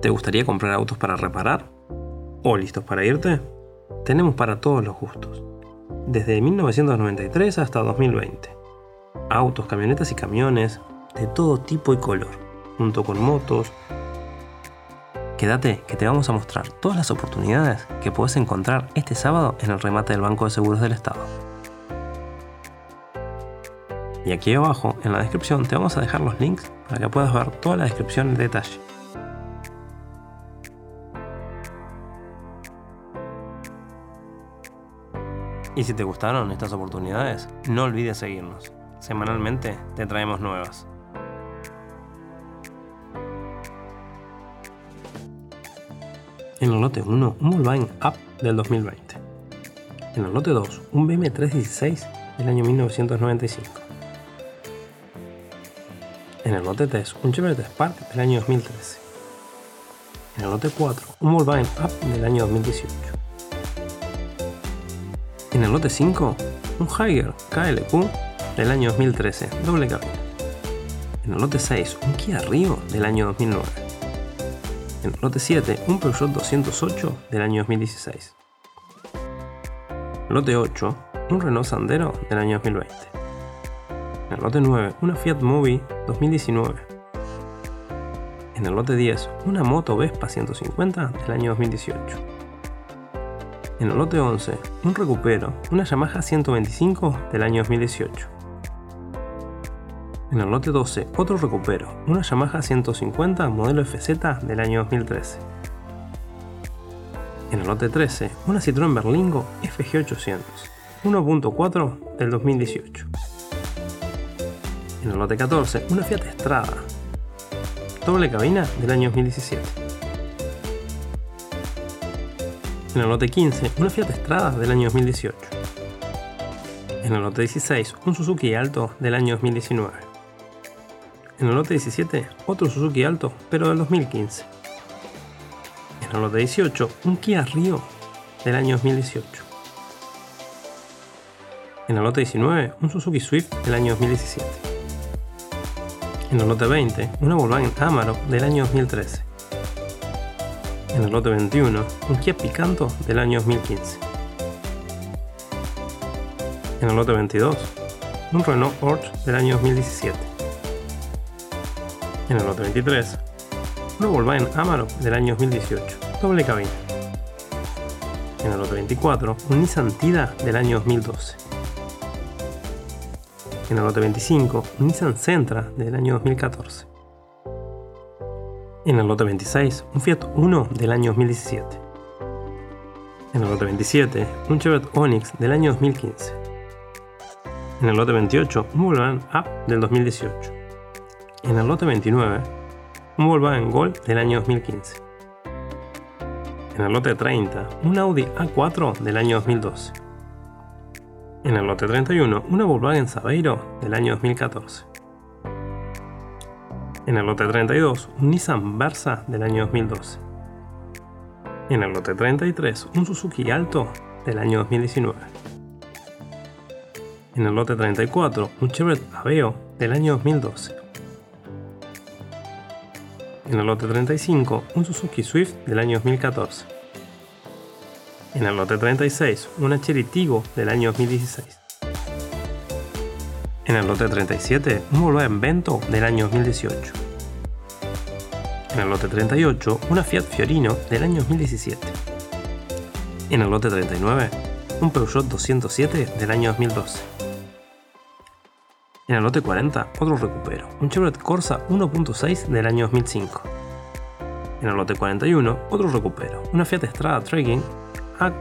¿Te gustaría comprar autos para reparar? ¿O listos para irte? Tenemos para todos los gustos. Desde 1993 hasta 2020. Autos, camionetas y camiones de todo tipo y color, junto con motos. Quédate que te vamos a mostrar todas las oportunidades que puedes encontrar este sábado en el remate del Banco de Seguros del Estado. Y aquí abajo en la descripción te vamos a dejar los links para que puedas ver toda la descripción en detalle. Y si te gustaron estas oportunidades, no olvides seguirnos. Semanalmente te traemos nuevas. En el lote 1, un Volkswagen Up del 2020. En el lote 2, un BMW 316 del año 1995. En el lote 3, un Chevrolet Spark del año 2013. En el lote 4, un Volkswagen Up del año 2018. En el lote 5, un Higher KLQ del año 2013, doble. En el lote 6, un Kia Rio del año 2009. En el lote 7, un Peugeot 208 del año 2016. Lote 8, un Renault Sandero del año 2020. En el lote 9, una Fiat Mobi 2019. En el lote 10, una moto Vespa 150 del año 2018. En el lote 11, un recupero, una Yamaha 125 del año 2018. En el lote 12, otro recupero, una Yamaha 150 modelo FZ del año 2013. En el lote 13, una Citroën Berlingo FG800, 1.4 del 2018. En el lote 14, una Fiat Strada, doble cabina del año 2017. En el lote 15, una Fiat Strada del año 2018. En el lote 16, un Suzuki Alto del año 2019. En el lote 17, otro Suzuki Alto, pero del 2015. En el lote 18, un Kia Rio del año 2018. En el lote 19, un Suzuki Swift del año 2017. En el lote 20, una Volkswagen Amarok del año 2013. En el lote 21, un Kia Picanto del año 2015. En el lote 22, un Renault Orch del año 2017 en el lote 23, una Volkswagen Amarok del año 2018, doble cabina. En el lote 24, un Nissan Tida del año 2012. En el lote 25, un Nissan Sentra del año 2014. En el lote 26, un Fiat Uno del año 2017. En el lote 27, un Chevrolet Onix del año 2015. En el lote 28, un Volkswagen Up del 2018 en el lote 29 un Volkswagen Gol del año 2015. En el lote 30, un Audi A4 del año 2012. En el lote 31, una Volkswagen Sabeiro del año 2014. En el lote 32, un Nissan Versa del año 2012. En el lote 33, un Suzuki Alto del año 2019. En el lote 34, un Chevrolet Aveo del año 2012 en el lote 35 un Suzuki Swift del año 2014. En el lote 36 una Cherry Tigo del año 2016. En el lote 37 un Volkswagen Vento del año 2018. En el lote 38 una Fiat Fiorino del año 2017. En el lote 39 un Peugeot 207 del año 2012. En el lote 40, otro recupero, un Chevrolet Corsa 1.6 del año 2005. En el lote 41, otro recupero, una Fiat Strada Trekking A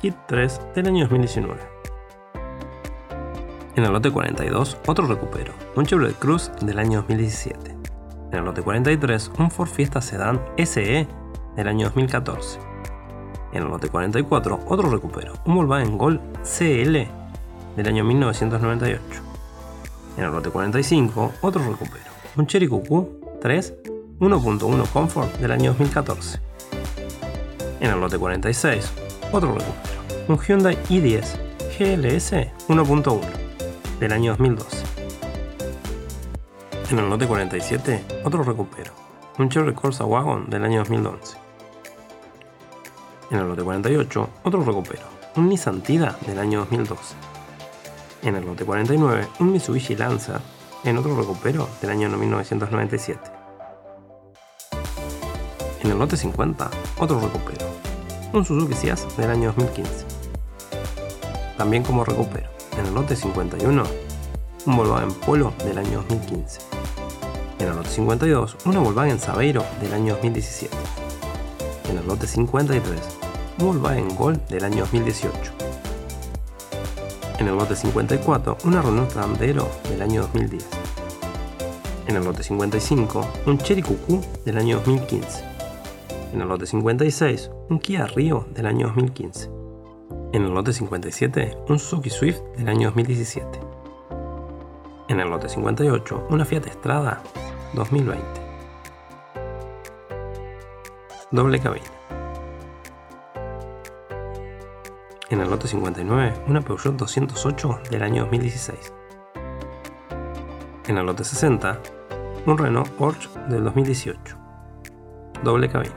Kit 3 del año 2019. En el lote 42, otro recupero, un Chevrolet Cruze del año 2017. En el lote 43, un Ford Fiesta Sedan SE del año 2014. En el lote 44, otro recupero, un Volkswagen Gol CL del año 1998. En el lote 45, otro recupero, un Cherry QQ 3 1.1 Comfort del año 2014. En el lote 46, otro recupero, un Hyundai i10 GLS 1.1 del año 2012. En el lote 47, otro recupero, un Chevrolet Corsa Wagon del año 2011. En el lote 48, otro recupero, un Nissan Tida del año 2012. En el lote 49, un Mitsubishi Lancer en otro recupero del año 1997. En el lote 50, otro recupero, un Suzuki Ciaz del año 2015. También como recupero, en el lote 51, un Volkswagen Polo del año 2015. En el lote 52, una Volkswagen Sabeiro del año 2017. En el lote 53, un Volkswagen Gol del año 2018. En el lote 54, una Renault Sandero del año 2010. En el lote 55, un Cherry Cucú del año 2015. En el lote 56, un Kia Rio del año 2015. En el lote 57, un Suzuki Swift del año 2017 en el lote 58 una Fiat Strada 2020. Doble cabina. En el lote 59 una Peugeot 208 del año 2016. En el lote 60 un Renault Porsche del 2018. Doble cabina.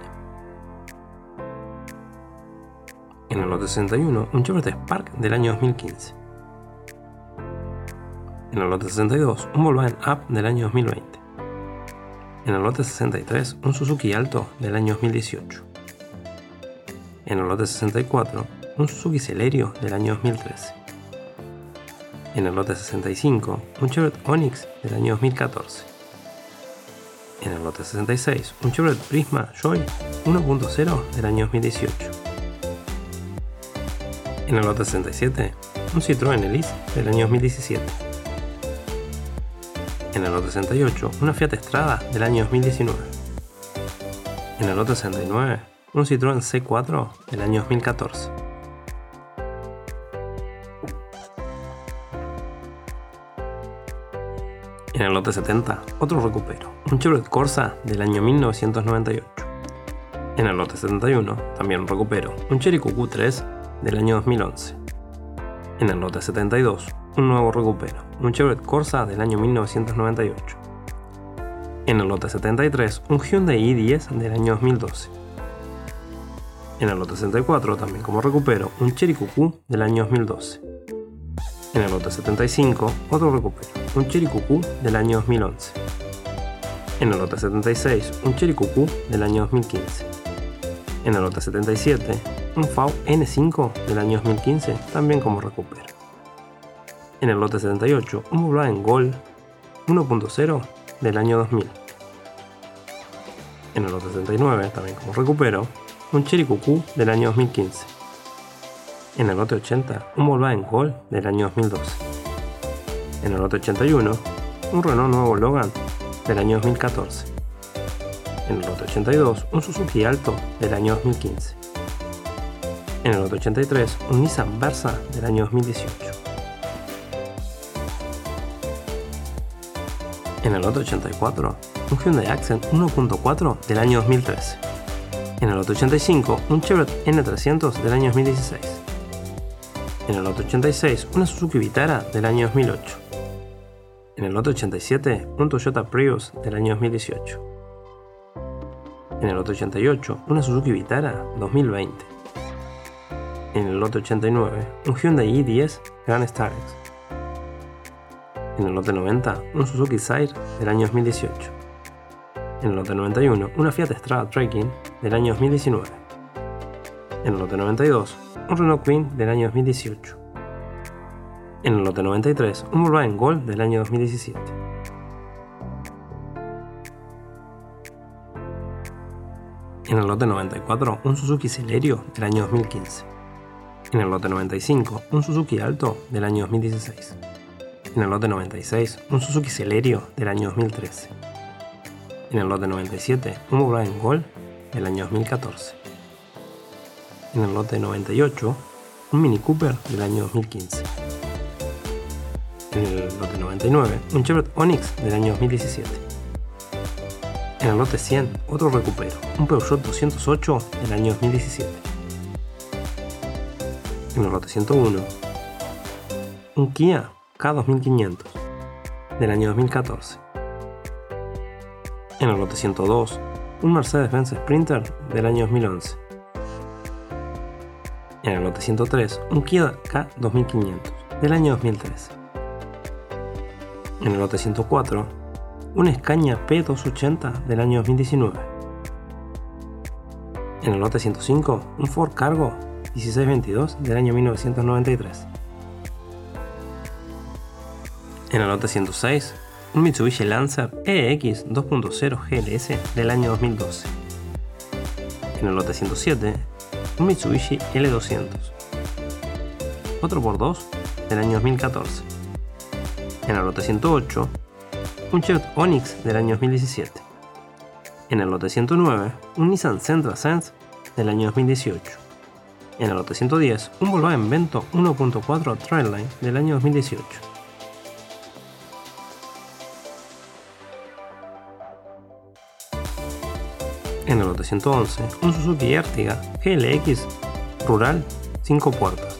En el lote 61 un Chevrolet Spark del año 2015 en el lote 62 un Volkswagen Up del año 2020. En el lote 63 un Suzuki Alto del año 2018. En el lote 64 un Suzuki Celerio del año 2013. En el lote 65 un Chevrolet Onix del año 2014. En el lote 66 un Chevrolet Prisma Joy 1.0 del año 2018. En el lote 67 un Citroën Elise del año 2017 en el lote 68 una Fiat Strada del año 2019. En el lote 69 un Citroën C4 del año 2014. En el lote 70, otro recupero, un Chevrolet Corsa del año 1998. En el lote 71, también un recupero, un Cherry QQ3 del año 2011. En el lote 72, un nuevo recupero, un Chevrolet Corsa del año 1998. En el lote 73, un Hyundai i10 del año 2012. En el lote 64, también como recupero, un Cherry QQ del año 2012. En el lote 75, otro recupero, un Cherry QQ del año 2011. En el lote 76, un Cherry QQ del año 2015. En el lote 77, un FAU N5 del año 2015, también como recupero en el lote 78 un Volkswagen Gol 1.0 del año 2000. En el lote 79, también como recupero, un Cherry QQ del año 2015. En el lote 80, un Volkswagen Gol del año 2012. En el lote 81, un Renault Nuevo Logan del año 2014. En el lote 82, un Suzuki Alto del año 2015. En el lote 83, un Nissan Versa del año 2018. En el lote 84, un Hyundai Accent 1.4 del año 2013. En el lote 85, un Chevrolet N300 del año 2016. En el lote 86, una Suzuki Vitara del año 2008. En el lote 87, un Toyota Prius del año 2018. En el lote 88, una Suzuki Vitara 2020. En el lote 89, un Hyundai i10 Grand Starex en el lote 90, un Suzuki Sire del año 2018. En el lote 91, una Fiat Strada Trekking del año 2019. En el lote 92, un Renault Queen del año 2018. En el lote 93, un Volkswagen Gol del año 2017. En el lote 94, un Suzuki Celerio del año 2015. En el lote 95, un Suzuki Alto del año 2016 en el lote 96 un Suzuki Celerio del año 2013. En el lote 97 un Volkswagen Gol del año 2014. En el lote 98 un Mini Cooper del año 2015. En el lote 99 un Chevrolet Onix del año 2017. En el lote 100 otro recupero, un Peugeot 208 del año 2017. En el lote 101 un Kia K2500 del año 2014. En el lote 102, un Mercedes-Benz Sprinter del año 2011. En el lote 103, un Kia K2500 del año 2013. En el lote 104, un Scania P280 del año 2019. En el lote 105, un Ford Cargo 1622 del año 1993. En el lote 106, un Mitsubishi Lancer EX 2.0 GLS del año 2012. En el lote 107, un Mitsubishi L200. Otro por 2 del año 2014. En el lote 108, un Chevrolet Onix del año 2017. En el lote 109, un Nissan Sentra Sense del año 2018. En el lote 110, un Volkswagen Vento 1.4 Trailline del año 2018. En el lote 111, un Suzuki Ertiga GLX Rural 5 puertas.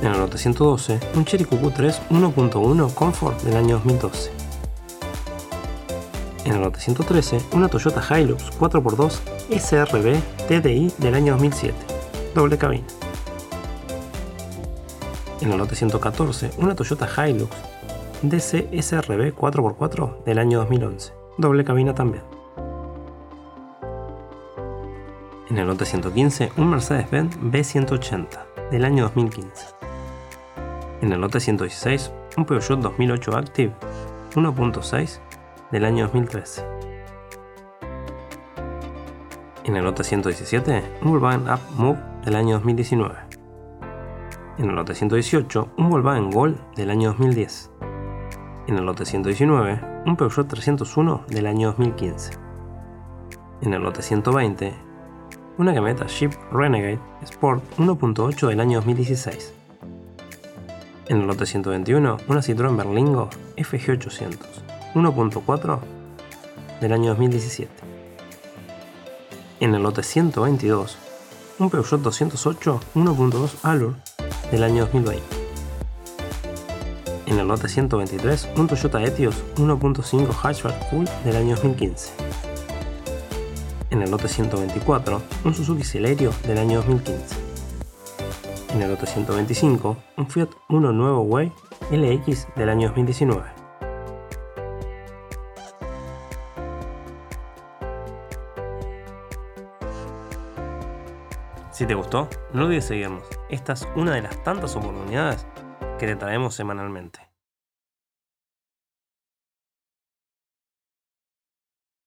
En el lote 112, un Cherry QQ3 1.1 Comfort del año 2012. En el lote 113, una Toyota Hilux 4x2 SRB TDI del año 2007, doble cabina. En el lote 114, una Toyota Hilux DC SRB 4x4 del año 2011, doble cabina también. En el lote 115, un Mercedes-Benz B180 del año 2015. En el lote 116, un Peugeot 2008 Active 1.6 del año 2013. En el lote 117, un Volkswagen Up Move del año 2019. En el lote 118, un Volkswagen Gol del año 2010 en el lote 119 un Peugeot 301 del año 2015. En el lote 120 una camioneta Jeep Renegade Sport 1.8 del año 2016. En el lote 121 una Citroën Berlingo FG800 1.4 del año 2017. En el lote 122 un Peugeot 208 1.2 Allure del año 2020 en el lote 123 un Toyota Etios 1.5 hatchback full del año 2015. En el lote 124 un Suzuki Celerio del año 2015. En el lote 125 un Fiat Uno Nuevo Way LX del año 2019. Si te gustó, no olvides seguirnos. Esta es una de las tantas oportunidades que te traemos semanalmente.